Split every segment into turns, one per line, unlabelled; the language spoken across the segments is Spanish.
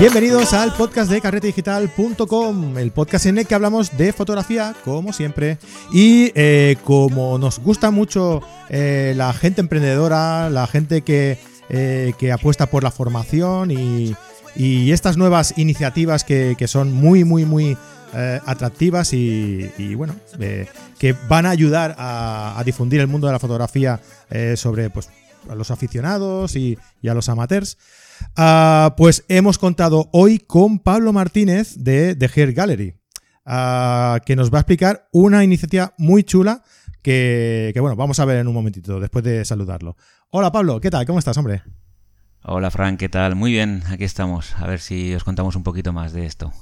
Bienvenidos al podcast de carretedigital.com, el podcast en el que hablamos de fotografía, como siempre. Y eh, como nos gusta mucho eh, la gente emprendedora, la gente que, eh, que apuesta por la formación y, estas nuevas iniciativas que, son muy, muy, muy atractivas y, bueno, que van a ayudar a, difundir el mundo de la fotografía sobre pues, a los aficionados y, y a los amateurs. Uh, pues hemos contado hoy con Pablo Martínez de The Hair Gallery, uh, que nos va a explicar una iniciativa muy chula que, que, bueno, vamos a ver en un momentito, después de saludarlo. Hola Pablo, ¿qué tal? ¿Cómo estás, hombre?
Hola Frank, ¿qué tal? Muy bien, aquí estamos. A ver si os contamos un poquito más de esto.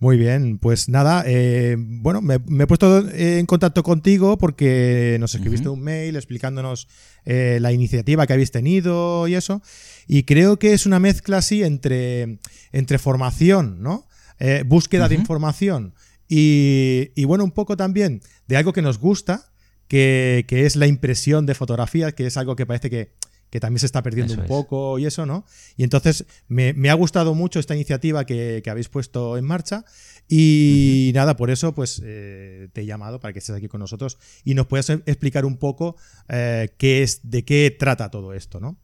Muy bien, pues nada, eh, bueno, me, me, he puesto en contacto contigo porque nos escribiste uh -huh. un mail explicándonos eh, la iniciativa que habéis tenido y eso, y creo que es una mezcla así entre, entre formación, ¿no? Eh, búsqueda uh -huh. de información y, y, bueno, un poco también de algo que nos gusta, que, que es la impresión de fotografías, que es algo que parece que que también se está perdiendo eso un poco es. y eso, ¿no? Y entonces me, me ha gustado mucho esta iniciativa que, que, habéis puesto en marcha y nada, por eso pues eh, te he llamado para que estés aquí con nosotros y nos puedas explicar un poco eh, qué es, de qué trata todo esto, ¿no?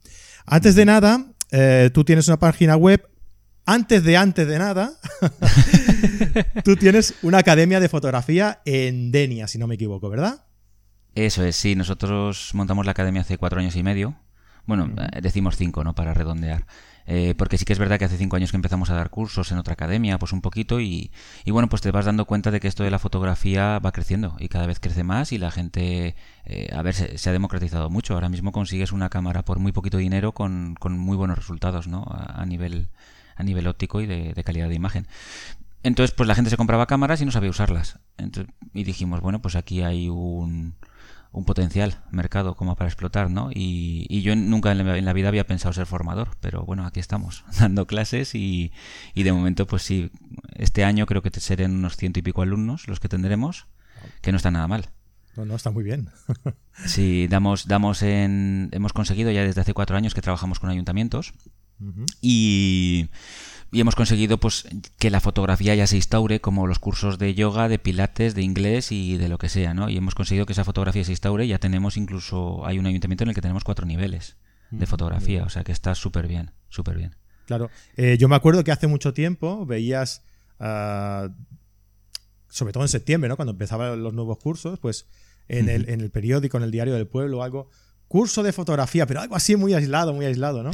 Antes de nada, eh, tú tienes una página web antes de antes de nada, tú tienes una academia de fotografía en Denia, si no me equivoco, ¿verdad?
Eso es, sí. Nosotros montamos la academia hace cuatro años y medio. Bueno, eh, decimos cinco, ¿no? Para redondear. Eh, porque sí que es verdad que hace cinco años que empezamos a dar cursos en otra academia, pues un poquito, y, y, bueno, pues te vas dando cuenta de que esto de la fotografía va creciendo y cada vez crece más y la gente, eh, a ver, se, se, ha democratizado mucho. Ahora mismo consigues una cámara por muy poquito dinero con, con muy buenos resultados, ¿no? A, a, nivel, a nivel óptico y de, de calidad de imagen. Entonces, pues la gente se compraba cámaras y no sabía usarlas. Entonces, y dijimos, bueno, pues aquí hay un un potencial mercado como para explotar, ¿no? Y, y yo nunca en la, en la, vida había pensado ser formador, pero bueno, aquí estamos, dando clases y, y, de momento, pues sí, este año creo que serán unos ciento y pico alumnos los que tendremos, que no está nada mal.
No, no, está muy bien.
sí, damos, damos en, hemos conseguido ya desde hace cuatro años que trabajamos con ayuntamientos uh -huh. y y hemos conseguido pues que la fotografía ya se instaure como los cursos de yoga, de pilates, de inglés y de lo que sea, ¿no? Y hemos conseguido que esa fotografía se instaure, ya tenemos incluso hay un ayuntamiento en el que tenemos cuatro niveles de fotografía, o sea que está súper bien, súper bien.
Claro, eh, yo me acuerdo que hace mucho tiempo veías, uh, sobre todo en septiembre, ¿no? Cuando empezaban los nuevos cursos, pues en, el, en el periódico, en el diario del pueblo algo, curso de fotografía, pero algo así muy aislado, muy aislado, ¿no?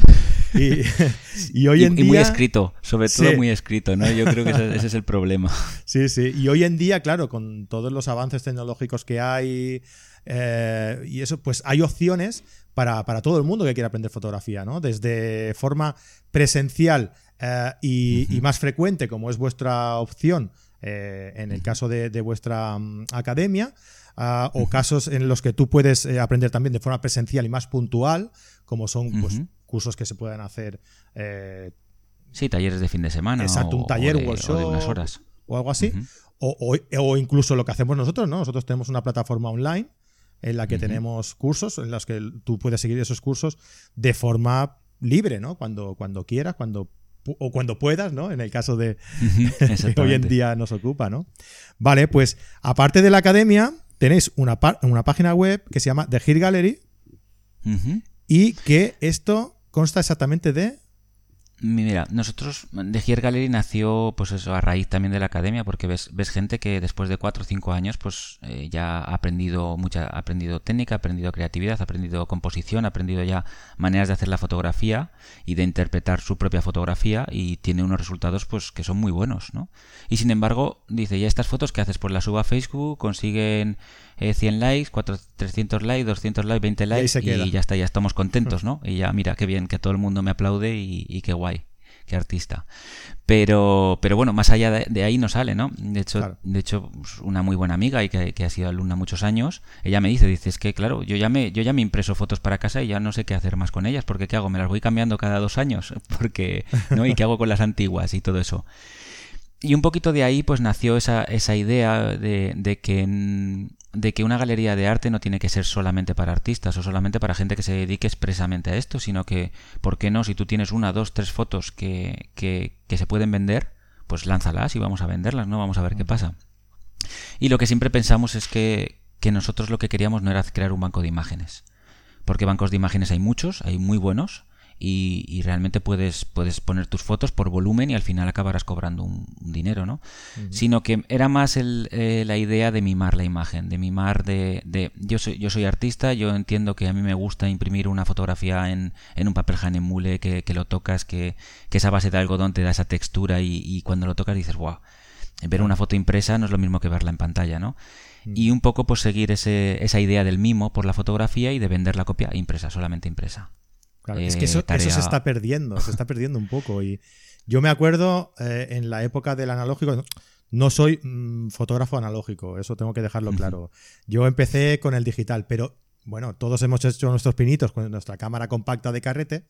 Y, y hoy en y, día... Y muy escrito, sobre todo sí. muy escrito, ¿no? Yo creo que ese, ese, es el problema.
Sí, sí. Y hoy en día, claro, con todos los avances tecnológicos que hay eh, y eso, pues hay opciones para, para, todo el mundo que quiera aprender fotografía, ¿no? Desde forma presencial eh, y, uh -huh. y, más frecuente, como es vuestra opción eh, en el caso de, de vuestra um, academia, Uh, o casos en los que tú puedes eh, aprender también de forma presencial y más puntual, como son uh -huh. Cursos que se pueden hacer. Eh,
sí, talleres de fin de semana.
Exacto, un taller,
o de,
workshop.
O de unas horas.
O algo así. Uh -huh. o, o, o, incluso lo que hacemos nosotros, ¿no? Nosotros tenemos una plataforma online en la que tenemos cursos, en los que tú puedes seguir esos cursos de forma libre, ¿no? Cuando, cuando quieras, cuando o cuando puedas, ¿no? En el caso de que hoy en día nos ocupa, ¿no? Vale, pues aparte de la academia, tenéis una, una página web que se llama The Here Gallery
uh -huh.
y que esto consta exactamente de...
Mira, nosotros, The Here Gallery nació pues eso, a raíz también de la academia, porque ves, ves gente que después de cuatro o cinco años pues eh, ya ha aprendido mucha, ha aprendido técnica, ha aprendido creatividad, ha aprendido composición, ha aprendido ya maneras de hacer la fotografía y de interpretar su propia fotografía y tiene unos resultados pues que son muy buenos, ¿no? Y sin embargo, dice, ya estas fotos que haces, pues las subo a Facebook, consiguen eh, 100 likes, 4, 300 likes, 200 likes, 20 likes y, y, ya está, ya estamos contentos, ¿no? Y ya mira, qué bien, que todo el mundo me aplaude y, y qué guay qué artista. Pero, pero bueno, más allá de, de, ahí no sale, ¿no? De hecho, claro. de hecho pues, una muy buena amiga y que, que, ha sido alumna muchos años, ella me dice, dice, es que claro, yo ya me, yo ya me impreso fotos para casa y ya no sé qué hacer más con ellas, porque ¿qué hago? Me las voy cambiando cada dos años, porque, ¿no? ¿Y qué hago con las antiguas y todo eso? Y un poquito de ahí pues nació esa, esa idea de, de que de que una galería de arte no tiene que ser solamente para artistas o solamente para gente que se dedique expresamente a esto, sino que, ¿por qué no? Si tú tienes una, dos, tres fotos que, que, que se pueden vender, pues lánzalas y vamos a venderlas, ¿no? Vamos a ver qué pasa. Y lo que siempre pensamos es que, que nosotros lo que queríamos no era crear un banco de imágenes. Porque bancos de imágenes hay muchos, hay muy buenos, y, realmente puedes, puedes poner tus fotos por volumen y al final acabarás cobrando un, dinero, ¿no? Sino que era más el, eh, la idea de mimar la imagen, de mimar de, de, yo, soy, yo soy artista, yo entiendo que a mí me gusta imprimir una fotografía en, en un papel Hanemule, que, que lo tocas, que, que, esa base de algodón te da esa textura y, y cuando lo tocas dices, wow, ver una foto impresa no es lo mismo que verla en pantalla, ¿no? Y un poco pues seguir ese, esa idea del mimo por la fotografía y de vender la copia impresa, solamente impresa
es que eso, se está perdiendo, se está perdiendo un poco. Y yo me acuerdo eh, en la época del analógico, no soy mm, fotógrafo analógico, eso tengo que dejarlo claro. Yo empecé con el digital, pero bueno, todos hemos hecho nuestros pinitos con nuestra cámara compacta de carrete,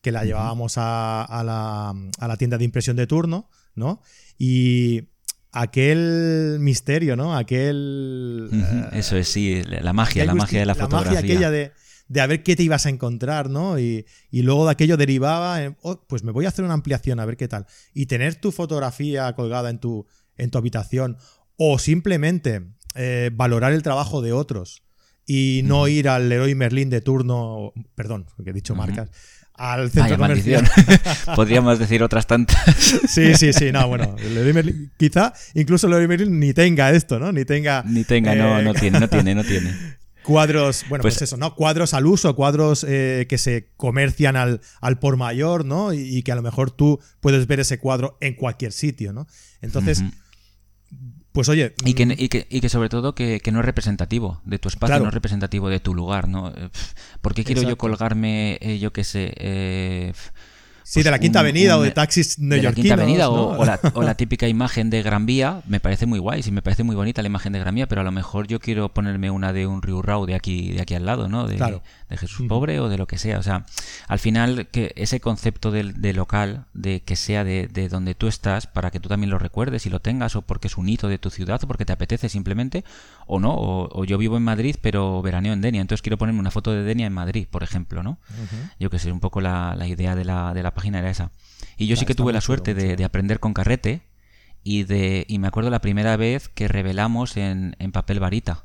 que la llevábamos a, la, a la tienda de impresión de turno, ¿no? Y aquel misterio, ¿no? Aquel...
Eso es, sí, la magia, la magia de la fotografía.
La magia aquella de, de a ver qué te ibas a encontrar, ¿no? Y, luego de aquello derivaba en, oh, pues me voy a hacer una ampliación a ver qué tal. Y tener tu fotografía colgada en tu, en tu habitación o simplemente eh, valorar el trabajo de otros y no ir al Leroy Merlin de turno, perdón, que he dicho marcas, al centro comercial.
Podríamos decir otras tantas.
sí, sí, sí, no, bueno, Merlin, quizá incluso Leroy Merlin ni tenga esto, ¿no? Ni tenga...
Ni tenga, no, no tiene, no tiene, no tiene.
Cuadros, bueno, pues, pues, eso, ¿no? Cuadros al uso, cuadros eh, que se comercian al, al por mayor, ¿no? Y, que a lo mejor tú puedes ver ese cuadro en cualquier sitio, ¿no? Entonces, pues oye.
Y que, mm, y que, y que sobre todo que, no es representativo de tu espacio, no es representativo de tu lugar, ¿no? Eh, ¿Por qué quiero yo colgarme, eh, yo qué sé,
Sí, de la Quinta Avenida o de taxis
De la Quinta Avenida o, la, típica imagen de Gran Vía, me parece muy guay, sí, me parece muy bonita la imagen de Gran Vía, pero a lo mejor yo quiero ponerme una de un Riu Rau de aquí, de aquí al lado, ¿no? De, de Jesús Pobre o de lo que sea. O sea, al final, que ese concepto de, local, de que sea de, donde tú estás, para que tú también lo recuerdes y lo tengas, o porque es un hito de tu ciudad, o porque te apetece simplemente, o no, o, yo vivo en Madrid, pero veraneo en Denia, entonces quiero ponerme una foto de Denia en Madrid, por ejemplo, ¿no? Yo que sé, un poco la, idea de la, de la página era esa. Y yo sí que tuve la suerte de, aprender con carrete, y de y me acuerdo la primera vez que revelamos en, en papel varita.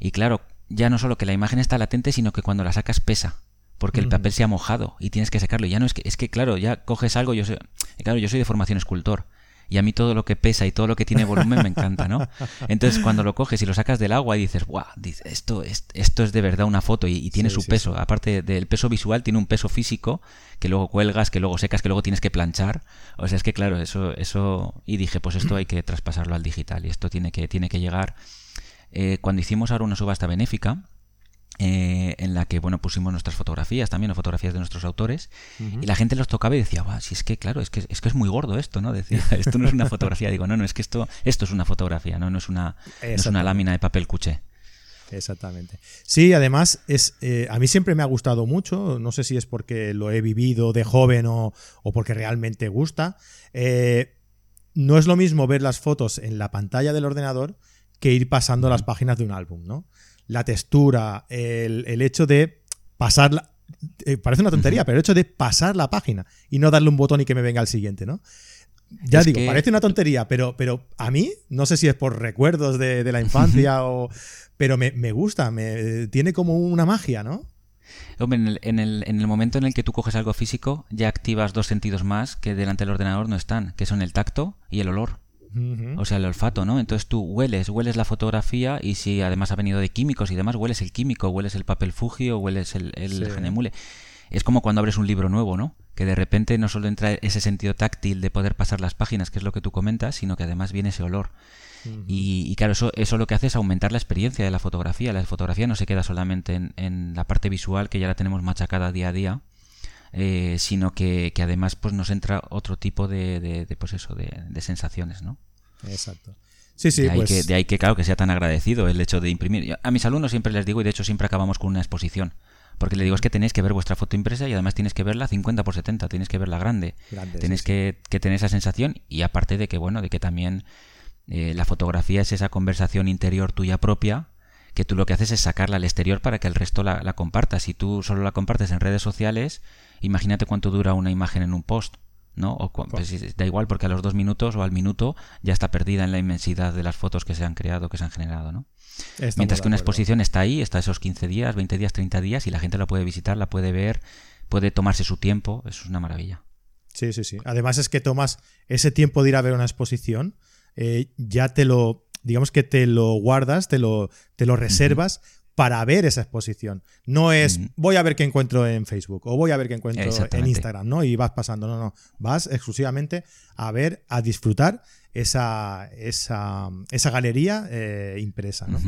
Y claro, ya no solo que la imagen está latente, sino que cuando la sacas pesa. Porque el papel se ha mojado y tienes que sacarlo. ya no es que, es que claro, ya coges algo, yo soy, claro, yo soy de formación escultor. Y a mí todo lo que pesa y todo lo que tiene volumen me encanta, ¿no? Entonces cuando lo coges y lo sacas del agua y dices, guau, esto, esto es de verdad una foto y, tiene su peso. Aparte del peso visual, tiene un peso físico que luego cuelgas, que luego secas, que luego tienes que planchar. O sea, es que claro, eso, eso. Y dije, pues esto hay que traspasarlo al digital y esto tiene que, tiene que llegar eh, cuando hicimos ahora una subasta benéfica, eh, en la que bueno pusimos nuestras fotografías también o fotografías de nuestros autores y la gente los tocaba y decía si es que claro es que es que es muy gordo esto no decía esto no es una fotografía digo no no es que esto esto es una fotografía no no es una es una lámina de papel cuché
Exactamente. Sí, además es eh, a mí siempre me ha gustado mucho. No sé si es porque lo he vivido de joven o, o porque realmente gusta. no es lo mismo ver las fotos en la pantalla del ordenador que ir pasando las páginas de un álbum, ¿no? La textura, el, hecho de pasar eh, parece una tontería, pero el hecho de pasar la página y no darle un botón y que me venga el siguiente, ¿no? Ya digo, parece una tontería, pero, pero a mí, no sé si es por recuerdos de, la infancia o. Pero me, gusta, me, tiene como una magia, ¿no?
Hombre, en el, en, el, en el, momento en el que tú coges algo físico, ya activas dos sentidos más que delante del ordenador no están, que son el tacto y el olor. O sea, el olfato, ¿no? Entonces tú hueles, hueles la fotografía y si además ha venido de químicos y demás, hueles el químico, hueles el papel fugio, hueles el, el Es como cuando abres un libro nuevo, ¿no? Que de repente no solo entra ese sentido táctil de poder pasar las páginas, que es lo que tú comentas, sino que además viene ese olor. y, claro, eso, eso lo que hace es aumentar la experiencia de la fotografía. La fotografía no se queda solamente en, en la parte visual, que ya la tenemos machacada día a día, eh, sino que, además pues nos entra otro tipo de, de, pues eso, de, sensaciones, ¿no?
Exacto. Sí, sí,
de, ahí
pues
que, de ahí que, claro, que sea tan agradecido el hecho de imprimir. A mis alumnos siempre les digo, y de hecho siempre acabamos con una exposición. Porque le digo, es que tenéis que ver vuestra foto impresa y además tienes que verla 50 por 70, tienes que verla grande. grande tenéis que, que, tener esa sensación y aparte de que, bueno, de que también Eh, la fotografía es esa conversación interior tuya propia que tú lo que haces es sacarla al exterior para que el resto la, la compartas. Si tú solo la compartes en redes sociales, imagínate cuánto dura una imagen en un post. ¿no? O pues, da igual porque a los dos minutos o al minuto ya está perdida en la inmensidad de las fotos que se han creado, que se han generado, ¿no? Mientras que una exposición está ahí, está esos 15 días, 20 días, 30 días y la gente la puede visitar, la puede ver, puede tomarse su tiempo, eso es una maravilla.
Sí, sí, sí. Además es que tomas ese tiempo de ir a ver una exposición, eh, ya te lo, digamos que te lo guardas, te lo, te lo reservas para ver esa exposición. No es voy a ver qué encuentro en Facebook o voy a ver qué encuentro en Instagram, ¿no? Y vas pasando, no, no. Vas exclusivamente a ver, a disfrutar esa, esa, esa galería eh, impresa, ¿no?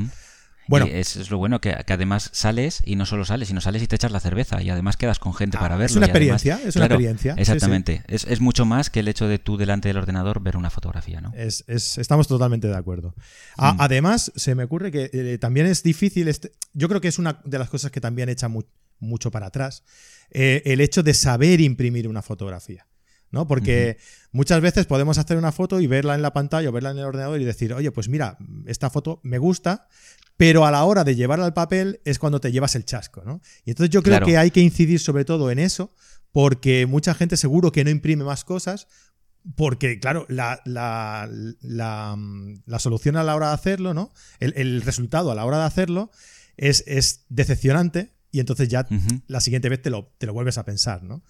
Bueno, es, lo bueno que, además sales y no solo sales, sino sales y te echas la cerveza y además quedas con gente ah, para verlo.
Es una experiencia, es una experiencia.
Exactamente. Es, mucho más que el hecho de tú delante del ordenador ver una fotografía, ¿no?
Es, estamos totalmente de acuerdo. Mm. además, se me ocurre que eh, también es difícil, este, yo creo que es una de las cosas que también echa mucho para atrás, eh, el hecho de saber imprimir una fotografía. ¿no? Porque muchas veces podemos hacer una foto y verla en la pantalla o verla en el ordenador y decir, oye, pues mira, esta foto me gusta, pero a la hora de llevarla al papel es cuando te llevas el chasco, ¿no? Y entonces yo creo que hay que incidir sobre todo en eso, porque mucha gente seguro que no imprime más cosas, porque, claro, la, la, la, solución a la hora de hacerlo, ¿no? El, resultado a la hora de hacerlo es, es decepcionante y entonces ya la siguiente vez te lo, te lo vuelves a pensar, ¿no?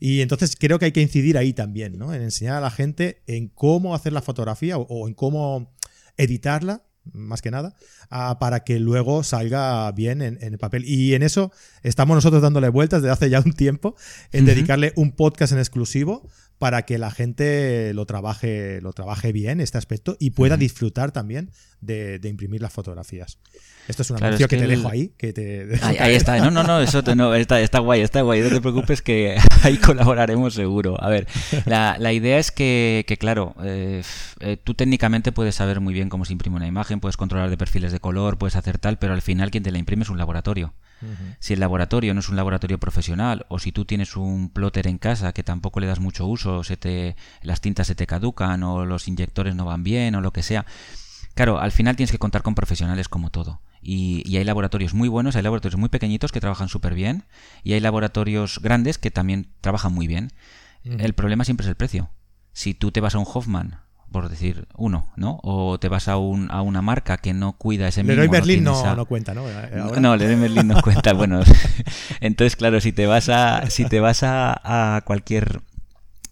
Y entonces creo que hay que incidir ahí también, ¿no? En enseñar a la gente en cómo hacer la fotografía o en cómo editarla más que nada, para que luego salga bien en, el papel. Y en eso estamos nosotros dándole vueltas desde hace ya un tiempo, en dedicarle un podcast en exclusivo para que la gente lo trabaje, lo trabaje bien, este aspecto, y pueda disfrutar también de, imprimir las fotografías. Esto es una claro, que, te dejo ahí. Que te...
Ahí, está. No, no, no, eso no, está, está, guay, está guay. No te preocupes que ahí colaboraremos seguro. A ver, la, la idea es que, que claro, eh, eh, tú técnicamente puedes saber muy bien cómo se imprime una imagen, puedes controlar de perfiles de color, puedes hacer tal, pero al final quien te la imprime es un laboratorio. Si el laboratorio no es un laboratorio profesional o si tú tienes un plotter en casa que tampoco le das mucho uso, se te, las tintas se te caducan o los inyectores no van bien o lo que sea. Claro, al final tienes que contar con profesionales como todo. Y, hay laboratorios muy buenos, hay laboratorios muy pequeñitos que trabajan súper bien y hay laboratorios grandes que también trabajan muy bien. El problema siempre es el precio. Si tú te vas a un Hoffman por decir uno, ¿no? O te vas a, un, a una marca que no cuida ese mismo...
Leroy Berlin no, no, cuenta, ¿no?
No, Leroy Berlin no cuenta, bueno. Entonces, claro, si te vas a, si te vas a, a cualquier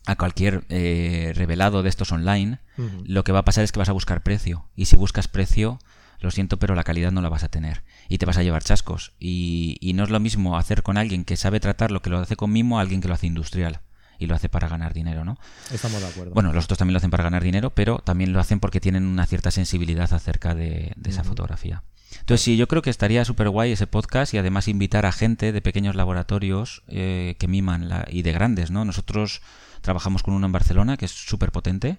a cualquier eh, revelado de estos online, lo que va a pasar es que vas a buscar precio. Y si buscas precio, lo siento, pero la calidad no la vas a tener. Y te vas a llevar chascos. Y, y no es lo mismo hacer con alguien que sabe tratar lo que lo hace con mimo a alguien que lo hace industrial y lo hace para ganar dinero, ¿no?
Estamos de acuerdo.
Bueno, los otros también lo hacen para ganar dinero, pero también lo hacen porque tienen una cierta sensibilidad acerca de, esa fotografía. Entonces sí, yo creo que estaría súper guay ese podcast y además invitar a gente de pequeños laboratorios eh, que miman la, y de grandes, ¿no? Nosotros trabajamos con uno en Barcelona que es súper potente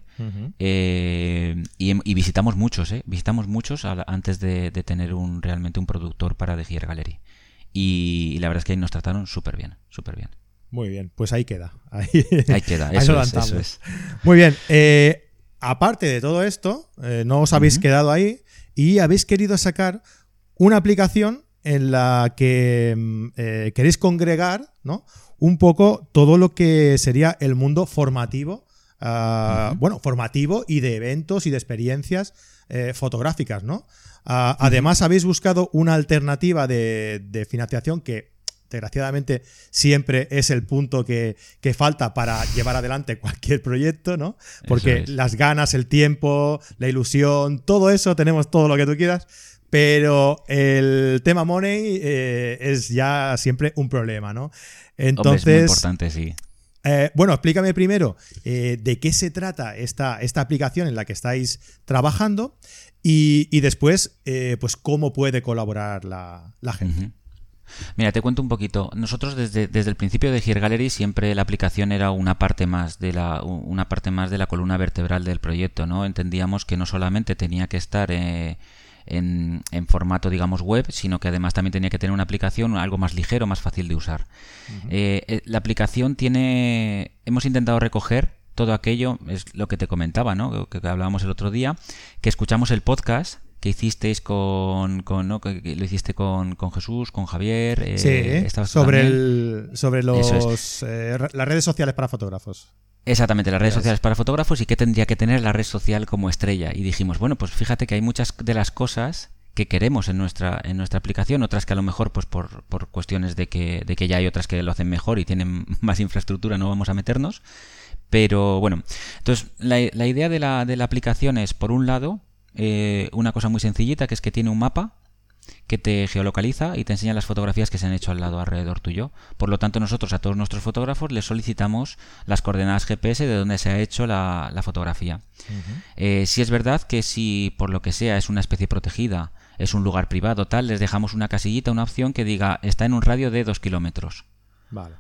eh, y, visitamos muchos, ¿eh? Visitamos muchos antes de, tener un realmente un productor para The Gear Gallery. Y, y la verdad es que ahí nos trataron súper bien, súper bien.
Muy bien, pues ahí queda. Ahí,
queda, eso, es,
Muy bien, eh, aparte de todo esto, eh, no os habéis quedado ahí y habéis querido sacar una aplicación en la que mm, eh, queréis congregar ¿no? un poco todo lo que sería el mundo formativo, ah, bueno, formativo y de eventos y de experiencias fotográficas, ¿no? Ah, además, habéis buscado una alternativa de financiación que desgraciadamente siempre es el punto que, falta para llevar adelante cualquier proyecto, ¿no? Porque las ganas, el tiempo, la ilusión, todo eso, tenemos todo lo que tú quieras, pero el tema money eh, es ya siempre un problema, ¿no?
Entonces... es muy importante, sí.
Eh, bueno, explícame primero eh, de qué se trata esta, esta, aplicación en la que estáis trabajando y, después, pues cómo puede colaborar la, gente.
Mira, te cuento un poquito. Nosotros desde, desde el principio de Here Gallery siempre la aplicación era una parte más de la una parte más de la columna vertebral del proyecto, ¿no? Entendíamos que no solamente tenía que estar eh, en, en, formato, digamos, web, sino que además también tenía que tener una aplicación algo más ligero, más fácil de usar. Eh, eh, la aplicación tiene, hemos intentado recoger todo aquello es lo que te comentaba, ¿no? Que, hablábamos el otro día, que escuchamos el podcast que hicisteis con, con ¿no? que lo hiciste con, con Jesús, con Javier.
Eh, sí, sobre, el, sobre los, eh, las redes sociales para fotógrafos.
Exactamente, las redes sociales para fotógrafos y qué tendría que tener la red social como estrella. Y dijimos, bueno, pues fíjate que hay muchas de las cosas que queremos en nuestra, en nuestra aplicación, otras que a lo mejor, pues por, por cuestiones de que, de que ya hay otras que lo hacen mejor y tienen más infraestructura, no vamos a meternos. Pero bueno, entonces la, la idea de la, de la, aplicación es, por un lado, eh, una cosa muy sencillita, que es que tiene un mapa que te geolocaliza y te enseña las fotografías que se han hecho al lado alrededor tuyo. Por lo tanto, nosotros a todos nuestros fotógrafos les solicitamos las coordenadas GPS de donde se ha hecho la, fotografía. Eh, si es verdad que si por lo que sea es una especie protegida, es un lugar privado, tal, les dejamos una casillita, una opción que diga está en un radio de dos kilómetros.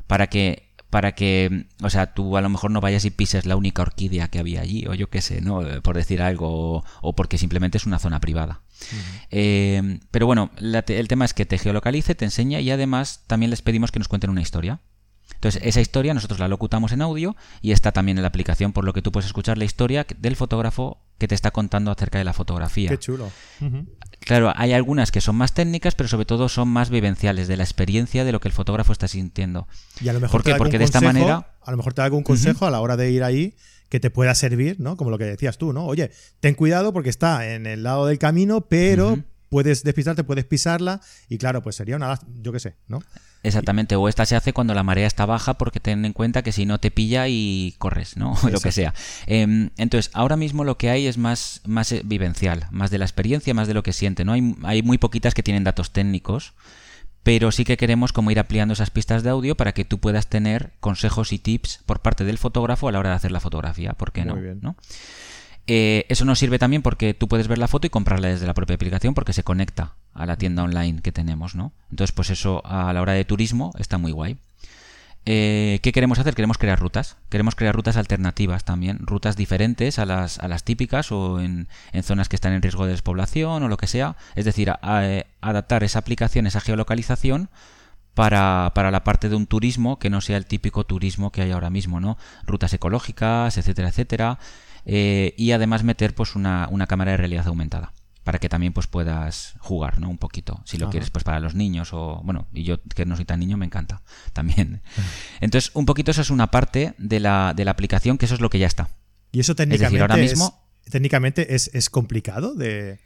Para que para que, o sea, tú a lo mejor no vayas y pises la única orquídea que había allí, o yo qué sé, ¿no? Por decir algo, o, porque simplemente es una zona privada. Eh, pero bueno, el tema es que te geolocalice, te enseña y además también les pedimos que nos cuenten una historia. Entonces, esa historia nosotros la locutamos en audio y está también en la aplicación, por lo que tú puedes escuchar la historia del fotógrafo que te está contando acerca de la fotografía.
Qué chulo.
Claro, hay algunas que son más técnicas, pero sobre todo son más vivenciales, de la experiencia de lo que el fotógrafo está sintiendo.
Y a lo mejor
¿Por Porque de esta manera.
A lo mejor te da algún consejo a la hora de ir ahí que te pueda servir, ¿no? Como lo que decías tú, ¿no? Oye, ten cuidado porque está en el lado del camino, pero puedes despistarte, puedes pisarla y claro, pues sería una, yo qué sé, ¿no?
Exactamente, o esta se hace cuando la marea está baja porque ten en cuenta que si no te pilla y corres, ¿no? O lo que sea. Em, entonces, ahora mismo lo que hay es más, más eh, vivencial, más de la experiencia, más de lo que siente, ¿no? Hay, hay muy poquitas que tienen datos técnicos, pero sí que queremos como ir ampliando esas pistas de audio para que tú puedas tener consejos y tips por parte del fotógrafo a la hora de hacer la fotografía, ¿por qué no? ¿no? Eh, eso nos sirve también porque tú puedes ver la foto y comprarla desde la propia aplicación porque se conecta a la tienda online que tenemos, ¿no? Entonces, pues eso a la hora de turismo está muy guay. Eh, ¿Qué queremos hacer? Queremos crear rutas. Queremos crear rutas alternativas también, rutas diferentes a las, a las típicas o en, zonas que están en riesgo de despoblación o lo que sea. Es decir, eh, adaptar esa aplicación, esa geolocalización para, para, la parte de un turismo que no sea el típico turismo que hay ahora mismo, ¿no? Rutas ecológicas, etcétera, etcétera. Eh, y además meter pues una, una, cámara de realidad aumentada para que también pues puedas jugar no un poquito si lo quieres pues para los niños o bueno y yo que no soy tan niño me encanta también. Entonces un poquito eso es una parte de la, de la aplicación que eso es lo que ya está.
Y eso técnicamente ahora mismo técnicamente es, es complicado de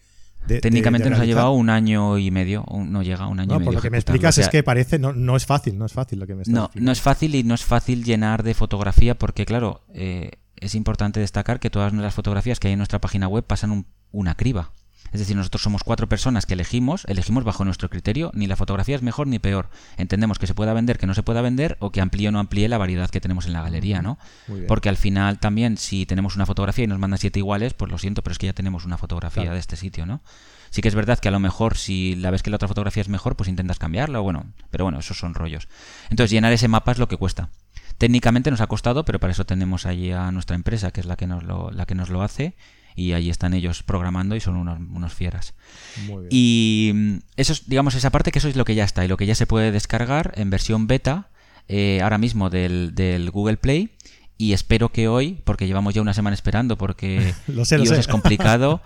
Técnicamente nos ha llevado un año y medio, no llega un año y medio.
Por lo que me explicas es que parece, no, no es fácil, no es fácil lo que me estás
No, no es fácil y no es fácil llenar de fotografía porque, claro, eh, es importante destacar que todas las fotografías que hay en nuestra página web pasan una criba. Es decir, nosotros somos cuatro personas que elegimos, elegimos bajo nuestro criterio, ni la fotografía es mejor ni peor. Entendemos que se pueda vender, que no se pueda vender, o que amplíe o no amplíe la variedad que tenemos en la galería, ¿no? Porque al final también, si tenemos una fotografía y nos mandan siete iguales, pues lo siento, pero es que ya tenemos una fotografía de este sitio, ¿no? Sí que es verdad que a lo mejor si la ves que la otra fotografía es mejor, pues intentas cambiarla, o bueno, pero bueno, esos son rollos. Entonces, llenar ese mapa es lo que cuesta. Técnicamente nos ha costado, pero para eso tenemos allí a nuestra empresa, que es la que nos lo, la que nos lo hace, y allí están ellos programando y son unos, unos fieras. Y mm, eso es, digamos, esa parte que eso es lo que ya está y lo que ya se puede descargar en versión beta eh, ahora mismo del, del Google Play y espero que hoy, porque llevamos ya una semana esperando, porque
lo sé,
es complicado,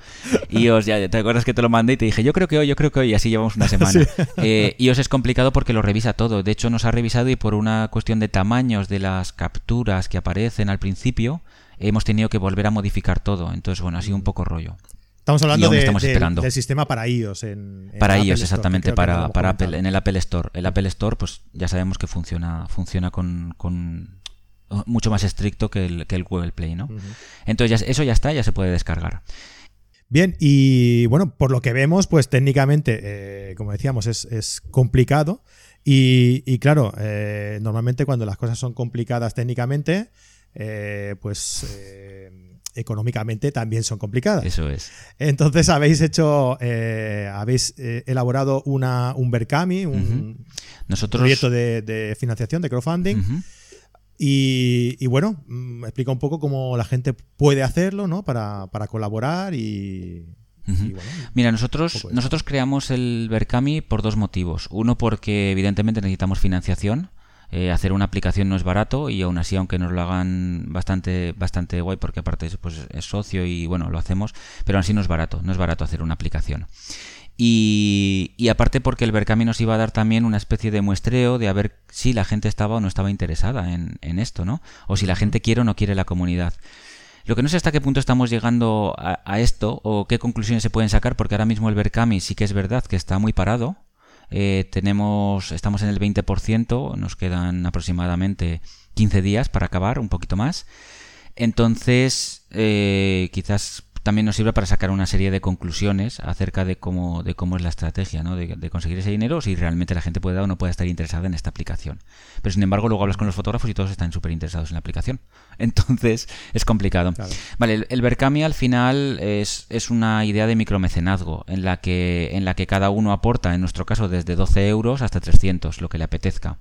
y os ya te acuerdas que te lo mandé y te dije, yo creo que hoy, yo creo que hoy, así llevamos una semana. Eh, y os es complicado porque lo revisa todo. De hecho, nos ha revisado y por una cuestión de tamaños de las capturas que aparecen al principio, hemos tenido que volver a modificar todo. Entonces, bueno, ha sido un poco rollo.
Estamos hablando de, del sistema para iOS. En,
para iOS, exactamente, para, para Apple, en el Apple Store. El Apple Store, pues ya sabemos que funciona, funciona con, con mucho más estricto que el, que el Google Play, ¿no? Entonces eso ya está, ya se puede descargar.
Bien, y bueno, por lo que vemos, pues técnicamente, eh, como decíamos, es, complicado. Y, claro, eh, normalmente cuando las cosas son complicadas técnicamente, eh, pues económicamente también son complicadas.
Eso es.
Entonces habéis hecho, habéis elaborado una, un Berkami, un proyecto de, financiación, de crowdfunding. Y, bueno, mm, explica un poco cómo la gente puede hacerlo, ¿no? Para, colaborar y,
Mira, nosotros, nosotros creamos el Berkami por dos motivos. Uno, porque evidentemente necesitamos financiación. Eh, hacer una aplicación no es barato y aún así, aunque nos lo hagan bastante, bastante guay, porque aparte pues, es socio y bueno, lo hacemos, pero aún así no es barato, no es barato hacer una aplicación. Y, y, aparte porque el Berkami nos iba a dar también una especie de muestreo de a ver si la gente estaba o no estaba interesada en, en esto, ¿no? O si la gente quiere o no quiere la comunidad. Lo que no sé hasta qué punto estamos llegando a, esto o qué conclusiones se pueden sacar, porque ahora mismo el Berkami sí que es verdad que está muy parado. Eh, tenemos, estamos en el 20%, nos quedan aproximadamente 15 días para acabar, un poquito más. Entonces, eh, quizás también nos sirve para sacar una serie de conclusiones acerca de cómo, de cómo es la estrategia, ¿no? de, conseguir ese dinero, si realmente la gente puede o no puede estar interesada en esta aplicación. Pero sin embargo, luego hablas con los fotógrafos y todos están súper interesados en la aplicación. Entonces, es complicado. Vale, el, el Berkami al final es, es, una idea de micromecenazgo, en la, que, en la que cada uno aporta, en nuestro caso, desde 12 euros hasta 300, lo que le apetezca.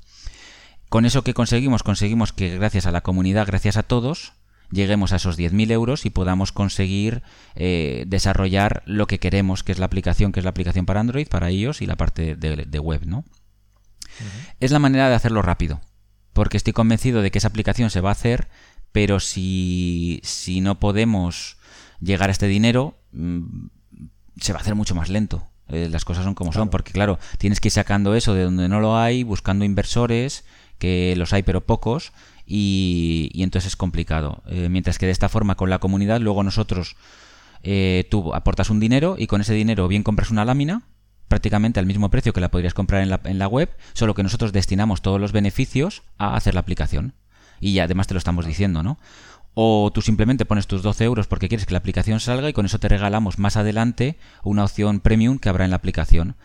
Con eso que conseguimos, conseguimos que gracias a la comunidad, gracias a todos, lleguemos a esos 10.000 euros y podamos conseguir eh, desarrollar lo que queremos, que es la aplicación, que es la aplicación para Android, para iOS y la parte de, web, ¿no? Es la manera de hacerlo rápido, porque estoy convencido de que esa aplicación se va a hacer, pero si, si no podemos llegar a este dinero, mm, se va a hacer mucho más lento. Eh, las cosas son como son, porque claro, tienes que ir sacando eso de donde no lo hay, buscando inversores, que los hay pero pocos, y, entonces es complicado. Eh, mientras que de esta forma con la comunidad, luego nosotros, eh, tú aportas un dinero y con ese dinero bien compras una lámina, prácticamente al mismo precio que la podrías comprar en la, en la web, solo que nosotros destinamos todos los beneficios a hacer la aplicación. Y además te lo estamos diciendo, ¿no? O tú simplemente pones tus 12 euros porque quieres que la aplicación salga y con eso te regalamos más adelante una opción premium que habrá en la aplicación.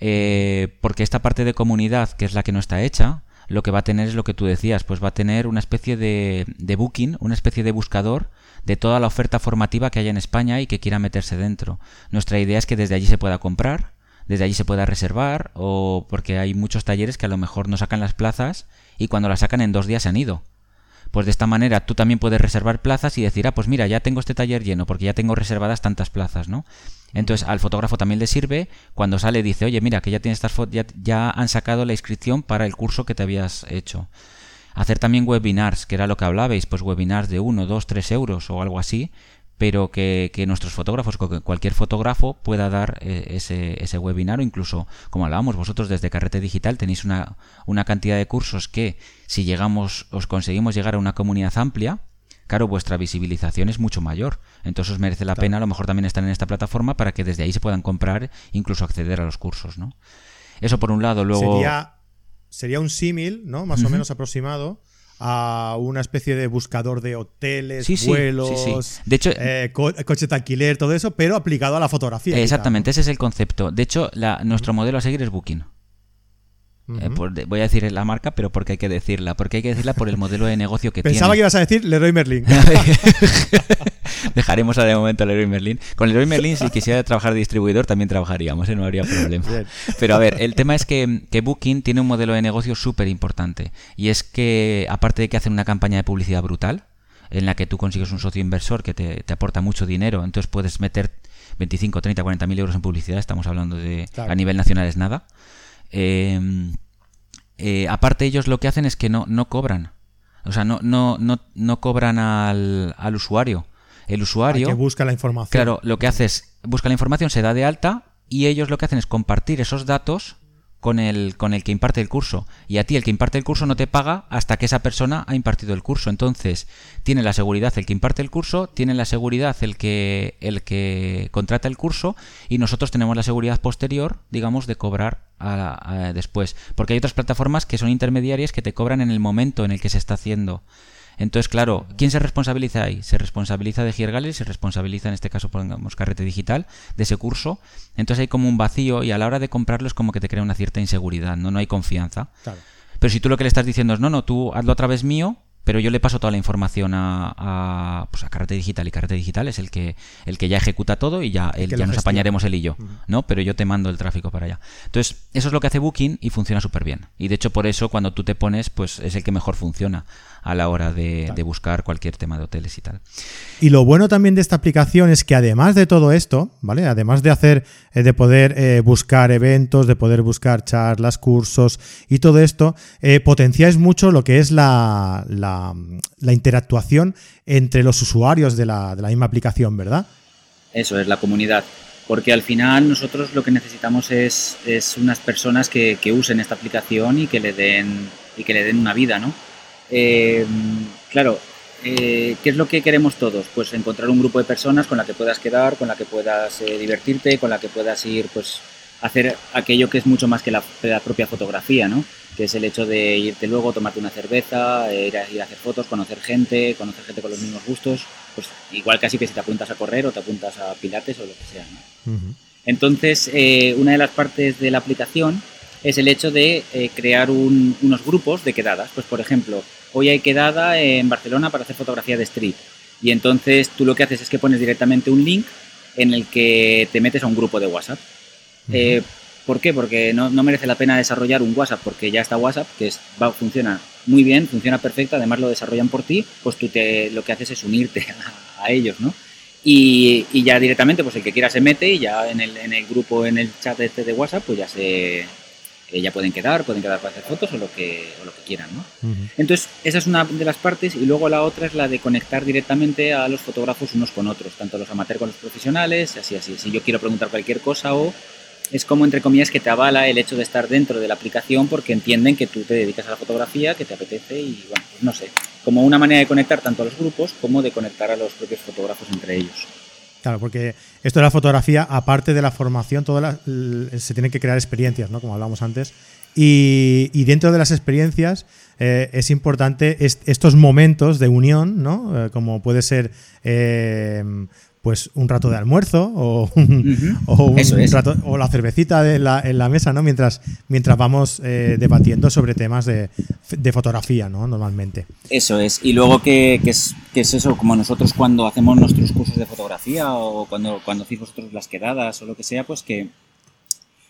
Eh, porque esta parte de comunidad, que es la que no está hecha, lo que va a tener es lo que tú decías, pues va a tener una especie de, de booking, una especie de buscador de toda la oferta formativa que haya en España y que quiera meterse dentro. Nuestra idea es que desde allí se pueda comprar, desde allí se pueda reservar, o porque hay muchos talleres que a lo mejor no sacan las plazas y cuando las sacan en dos días se han ido. Pues de esta manera tú también puedes reservar plazas y decir, ah, pues mira, ya tengo este taller lleno porque ya tengo reservadas tantas plazas, ¿no? Entonces al fotógrafo también le sirve cuando sale dice, oye, mira, que ya tienes estas ya, ya han sacado la inscripción para el curso que te habías hecho. Hacer también webinars, que era lo que hablabais, pues webinars de 1, 2, 3 euros o algo así, pero que, nuestros fotógrafos, cualquier fotógrafo pueda dar eh, ese, ese, webinar o incluso, como hablábamos, vosotros desde Carrete Digital tenéis una, una cantidad de cursos que si llegamos, os conseguimos llegar a una comunidad amplia, claro, vuestra visibilización es mucho mayor. Entonces os merece la pena a lo mejor también estar en esta plataforma para que desde ahí se puedan comprar, incluso acceder a los cursos, ¿no? Eso por un lado, luego...
Sería, sería un símil, ¿no? Más o menos aproximado a una especie de buscador de hoteles, vuelos,
de hecho,
eh, coche de alquiler, todo eso, pero aplicado a la fotografía.
Exactamente, ese es el concepto. De hecho, nuestro modelo a seguir es Booking. Eh, voy a decir la marca, pero porque hay que decirla. Porque hay que decirla por el modelo de negocio que
tiene. Pensaba que ibas a decir Leroy Merlin.
Dejaremos a de momento a Leroy Merlin. Con Leroy Merlin, si quisiera trabajar de distribuidor, también trabajaríamos, ¿eh? no habría problema. Pero a ver, el tema es que, que Booking tiene un modelo de negocio súper importante. Y es que, aparte de que hacen una campaña de publicidad brutal, en la que tú consigues un socio inversor que te, aporta mucho dinero, entonces puedes meter 25, 30, 40 mil euros en publicidad, estamos hablando de a nivel nacional es nada. Em, eh, aparte ellos lo que hacen es que no, no cobran. O sea, no, no, no, no cobran al, al usuario. El usuario...
que busca la información.
Claro, lo que hace es, busca la información, se da de alta y ellos lo que hacen es compartir esos datos con el, con el que imparte el curso. Y a ti el que imparte el curso no te paga hasta que esa persona ha impartido el curso. Entonces, tiene la seguridad el que imparte el curso, tiene la seguridad el que, el que contrata el curso y nosotros tenemos la seguridad posterior, digamos, de cobrar después. Porque hay otras plataformas que son intermediarias que te cobran en el momento en el que se está haciendo. Entonces, claro, ¿quién se responsabiliza ahí? Se responsabiliza de Giergales, se responsabiliza en este caso, pongamos carrete digital, de ese curso. Entonces hay como un vacío y a la hora de comprarlo es como que te crea una cierta inseguridad, no, no hay confianza. Pero si tú lo que le estás diciendo es, no, no, tú hazlo a través mío, pero yo le paso toda la información a, a, pues a Carrete Digital y Carrete Digital es el que, el que ya ejecuta todo y ya, ya nos apañaremos él y yo, ¿no? Pero yo te mando el tráfico para allá. Entonces, eso es lo que hace Booking y funciona súper bien. Y de hecho, por eso, cuando tú te pones, pues es el que mejor funciona a la hora de, buscar cualquier tema de hoteles y tal.
Y lo bueno también de esta aplicación es que además de todo esto, ¿vale? Además de hacer, eh, de poder eh, buscar eventos, de poder buscar charlas, cursos y todo esto, eh, potenciáis mucho lo que es la, la, interactuación entre los usuarios de la, de la misma aplicación, ¿verdad?
Eso es la comunidad porque al final nosotros lo que necesitamos es, es unas personas que, que, usen esta aplicación y que le den y que le den una vida, ¿no? Eh, claro, eh, ¿qué es lo que queremos todos? Pues encontrar un grupo de personas con la que puedas quedar, con la que puedas eh, divertirte, con la que puedas ir, pues, hacer aquello que es mucho más que la, propia fotografía, ¿no? Que es el hecho de irte luego, tomarte una cerveza, ir a, ir a, hacer fotos, conocer gente, conocer gente con los mismos gustos, pues igual casi que si te apuntas a correr o te apuntas a pilates o lo que sea, ¿no? Entonces, una de las partes de la aplicación es el hecho de crear unos grupos de quedadas. Pues, por ejemplo, hoy hay quedada en Barcelona para hacer fotografía de street. Y entonces tú lo que haces es que pones directamente un link en el que te metes a un grupo de WhatsApp. Eh, ¿Por qué? Porque no, merece la pena desarrollar un WhatsApp, porque ya está WhatsApp, que es, va, funciona muy bien, funciona perfecto, además lo desarrollan por ti, pues tú te, lo que haces es unirte a, ellos, ¿no? Y, ya directamente, pues el que quiera se mete y ya en el, en el grupo, en el chat este de WhatsApp, pues ya se, eh, ya pueden quedar, pueden quedar para hacer fotos o lo que, o lo que quieran. ¿no? Entonces, esa es una de las partes y luego la otra es la de conectar directamente a los fotógrafos unos con otros, tanto los amateurs con los profesionales, así, así. Si yo quiero preguntar cualquier cosa o es como, entre comillas, que te avala el hecho de estar dentro de la aplicación porque entienden que tú te dedicas a la fotografía, que te apetece y, bueno, pues no sé, como una manera de conectar tanto a los grupos como de conectar a los propios fotógrafos entre ellos.
Claro, porque esto de la fotografía, aparte de la formación, se tienen que crear experiencias, ¿no? Como hablábamos antes. Y, dentro de las experiencias eh, es importante estos momentos de unión, ¿no? Eh, como puede ser eh, pues un rato de almuerzo o, o, la cervecita en la mesa, ¿no? Mientras, mientras vamos eh, debatiendo sobre temas de, fotografía, ¿no? Normalmente.
Eso es. Y luego que, es, es eso, como nosotros cuando hacemos nuestros cursos de fotografía o cuando, cuando hacéis vosotros las quedadas o lo que sea, pues que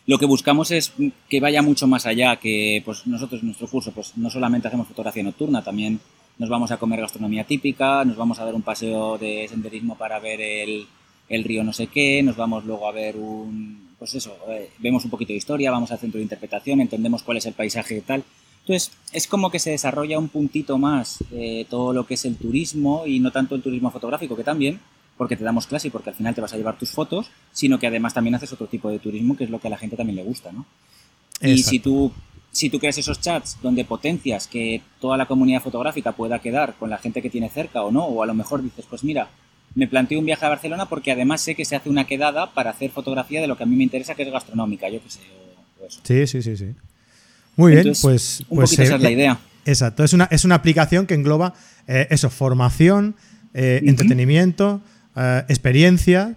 lo que buscamos es que vaya mucho más allá, que pues nosotros en nuestro curso pues no solamente hacemos fotografía nocturna, también nos vamos a comer gastronomía típica, nos vamos a dar un paseo de senderismo para ver el, el río no sé qué, nos vamos luego a ver un, pues eso, eh, vemos un poquito de historia, vamos al centro de interpretación, entendemos cuál es el paisaje y tal. Entonces, es como que se desarrolla un puntito más eh, todo lo que es el turismo y no tanto el turismo fotográfico, que también, porque te damos clase y porque al final te vas a llevar tus fotos, sino que además también haces otro tipo de turismo, que es lo que a la gente también le gusta, ¿no? Y si tú si tú creas esos chats donde potencias que toda la comunidad fotográfica pueda quedar con la gente que tiene cerca o no, o a lo mejor dices, pues mira, me planteo un viaje a Barcelona porque además sé que se hace una quedada para hacer fotografía de lo que a mí me interesa, que es gastronómica, yo qué sé.
Sí, sí, sí, sí. Muy bien, pues...
Un pues, poquito esa es la eh, idea.
Exacto, es una, es una aplicación que engloba eh, eso, formación, eh, entretenimiento, experiencia,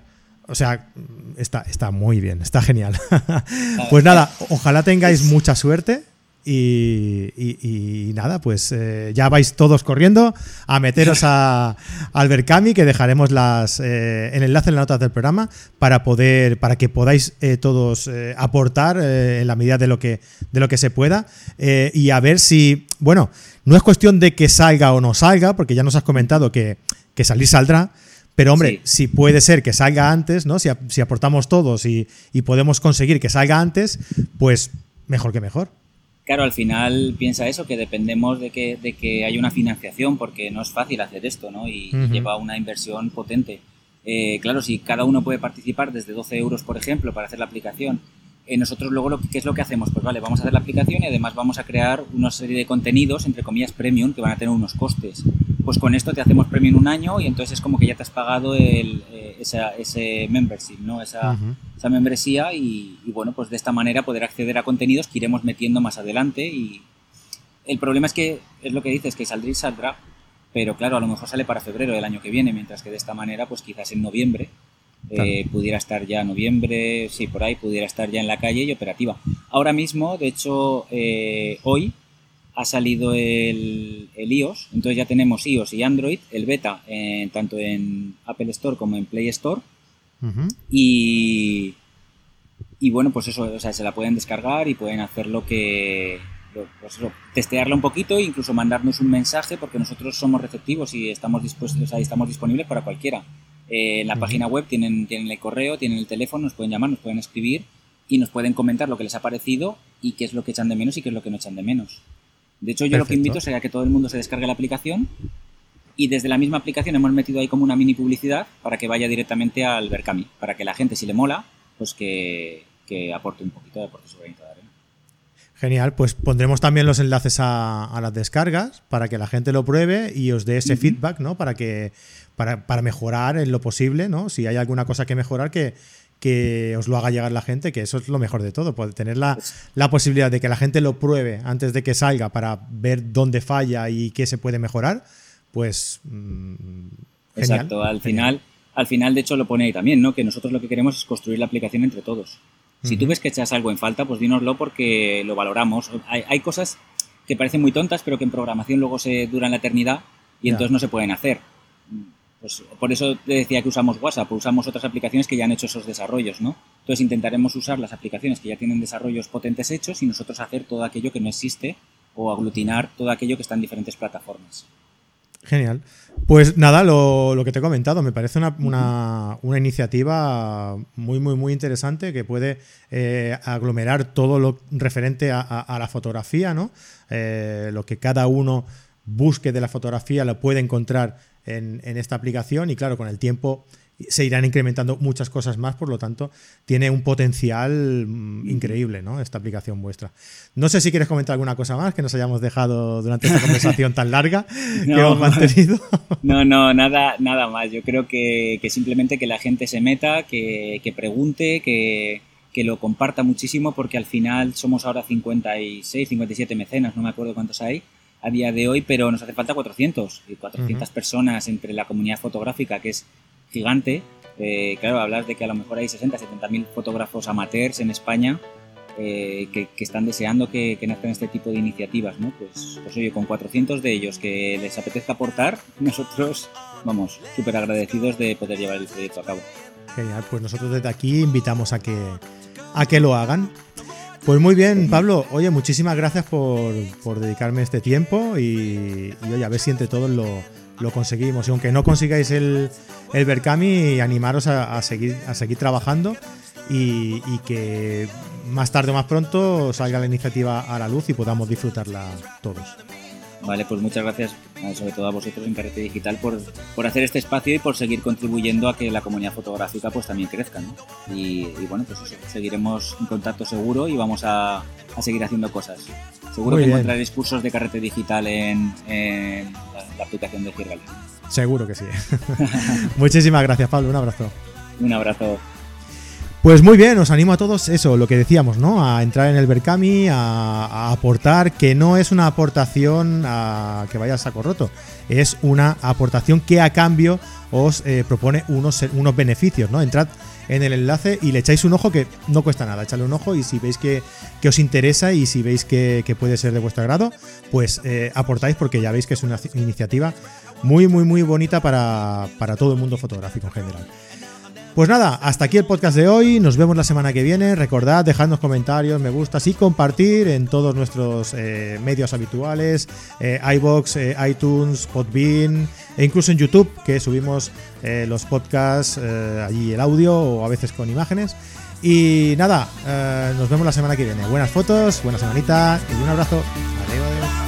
o sea, está, está muy bien, está genial. pues nada, ojalá tengáis mucha suerte y, nada, pues eh, ya vais todos corriendo a meteros a, al Berkami, que dejaremos las, eh, el enlace en las notas del programa para poder, para que podáis eh, todos aportar en la medida de lo que, de lo que se pueda. y a ver si, bueno, no es cuestión de que salga o no salga, porque ya nos has comentado que, que salir saldrá. Pero hombre, si puede ser que salga antes, ¿no? Si, si aportamos todos y, y podemos conseguir que salga antes, pues mejor que mejor.
Claro, al final piensa eso, que dependemos de que, de que haya una financiación, porque no es fácil hacer esto, ¿no? Y lleva una inversión potente. Eh, claro, si cada uno puede participar desde 12 euros, por ejemplo, para hacer la aplicación, eh, nosotros luego, lo, ¿qué es lo que hacemos? Pues vale, vamos a hacer la aplicación y además vamos a crear una serie de contenidos, entre comillas, premium, que van a tener unos costes pues con esto te hacemos premium un año y entonces es como que ya te has pagado el, eh, ese membership, ¿no? Esa, esa membresía y, bueno, pues de esta manera poder acceder a contenidos que iremos metiendo más adelante y el problema es que, es lo que dices, que saldrá y saldrá, pero claro, a lo mejor sale para febrero del año que viene, mientras que de esta manera, pues quizás en noviembre eh, pudiera estar ya noviembre, sí, por ahí, pudiera estar ya en la calle y operativa. Ahora mismo, de hecho, eh, hoy ha salido el, iOS, entonces ya tenemos iOS y Android, el beta tanto en Apple Store como en Play Store. Y, y bueno, pues eso, o sea, se la pueden descargar y pueden hacer lo que, pues testearla un poquito e incluso mandarnos un mensaje porque nosotros somos receptivos y estamos dispuestos, o estamos disponibles para cualquiera. Eh, en la página web tienen, tienen el correo, tienen el teléfono, nos pueden llamar, nos pueden escribir y nos pueden comentar lo que les ha parecido y qué es lo que echan de menos y qué es lo que no echan de menos. De hecho, yo lo que invito sería que todo el mundo se descargue la aplicación y desde la misma aplicación hemos metido ahí como una mini publicidad para que vaya directamente al Berkami, para que la gente, si le mola, pues que, aporte un poquito, de aporte su granito de arena.
Genial, pues pondremos también los enlaces a, las descargas para que la gente lo pruebe y os dé ese feedback, ¿no? Para que para, para, mejorar en lo posible, ¿no? Si hay alguna cosa que mejorar, que, que os lo haga llegar la gente, que eso es lo mejor de todo, poder tener la, la, posibilidad de que la gente lo pruebe antes de que salga para ver dónde falla y qué se puede mejorar, pues
mm, Exacto, al final, al final de hecho lo pone ahí también, ¿no? Que nosotros lo que queremos es construir la aplicación entre todos. Si tú ves que echas algo en falta, pues dínoslo porque lo valoramos. Hay, cosas que parecen muy tontas, pero que en programación luego se duran la eternidad y entonces no se pueden hacer. Pues por eso te decía que usamos WhatsApp, usamos otras aplicaciones que ya han hecho esos desarrollos, ¿no? Entonces intentaremos usar las aplicaciones que ya tienen desarrollos potentes hechos y nosotros hacer todo aquello que no existe o aglutinar todo aquello que está en diferentes plataformas.
Genial. Pues nada, lo, que te he comentado, me parece una, iniciativa muy, muy, muy interesante que puede eh, aglomerar todo lo referente a, la fotografía, ¿no? Eh, lo que cada uno busque de la fotografía lo puede encontrar en, en esta aplicación y claro, con el tiempo se irán incrementando muchas cosas más, por lo tanto, tiene un potencial mm, increíble, ¿no? Esta aplicación vuestra. No sé si quieres comentar alguna cosa más que nos hayamos dejado durante esta conversación tan larga que hemos mantenido.
no, no, nada, nada más. Yo creo que, simplemente que la gente se meta, que, pregunte, que, que lo comparta muchísimo, porque al final somos ahora 56, 57 mecenas, no me acuerdo cuántos hay a día de hoy, pero nos hace falta 400, y 400 personas entre la comunidad fotográfica, que es gigante. Eh, claro, hablar de que a lo mejor hay 60, 70 mil fotógrafos amateurs en España eh, que, están deseando que, que, nazcan este tipo de iniciativas, ¿no? Pues, pues oye, con 400 de ellos que les apetezca aportar, nosotros, vamos, súper agradecidos de poder llevar el proyecto a cabo.
Genial, pues nosotros desde aquí invitamos a que, a que lo hagan. Pues muy bien, Pablo. Oye, muchísimas gracias por, por dedicarme este tiempo y, y, oye, a ver si entre todos lo, lo conseguimos. Y aunque no consigáis el, el Berkami, animaros a, seguir, a seguir trabajando y, que más tarde o más pronto salga la iniciativa a la luz y podamos disfrutarla todos.
Vale, pues muchas gracias, sobre todo a vosotros en Carrete Digital, por, por hacer este espacio y por seguir contribuyendo a que la comunidad fotográfica pues también crezca. Y, bueno, pues eso, seguiremos en contacto seguro y vamos a, a seguir haciendo cosas. Seguro que encontraréis cursos de Carrete Digital en, la, aplicación de Girgal.
Seguro que sí. Muchísimas gracias, Pablo. Un abrazo.
Un abrazo.
Pues muy bien, os animo a todos eso, lo que decíamos, ¿no? A entrar en el Berkami, a, aportar, que no es una aportación a que vaya a saco roto, es una aportación que a cambio os eh, propone unos, unos beneficios, ¿no? Entrad en el enlace y le echáis un ojo que no cuesta nada, echadle un ojo y si veis que, os interesa y si veis que, puede ser de vuestro agrado, pues eh, aportáis porque ya veis que es una iniciativa muy, muy, muy bonita para, para todo el mundo fotográfico en general. Pues nada, hasta aquí el podcast de hoy. Nos vemos la semana que viene. Recordad, dejadnos comentarios, me gustas y compartir en todos nuestros eh, medios habituales: eh, iBox, eh, iTunes, Podbean e incluso en YouTube, que subimos los podcasts allí el audio o a veces con imágenes. Y nada, nos vemos la semana que viene. Buenas fotos, buena semanita y un abrazo. Adiós.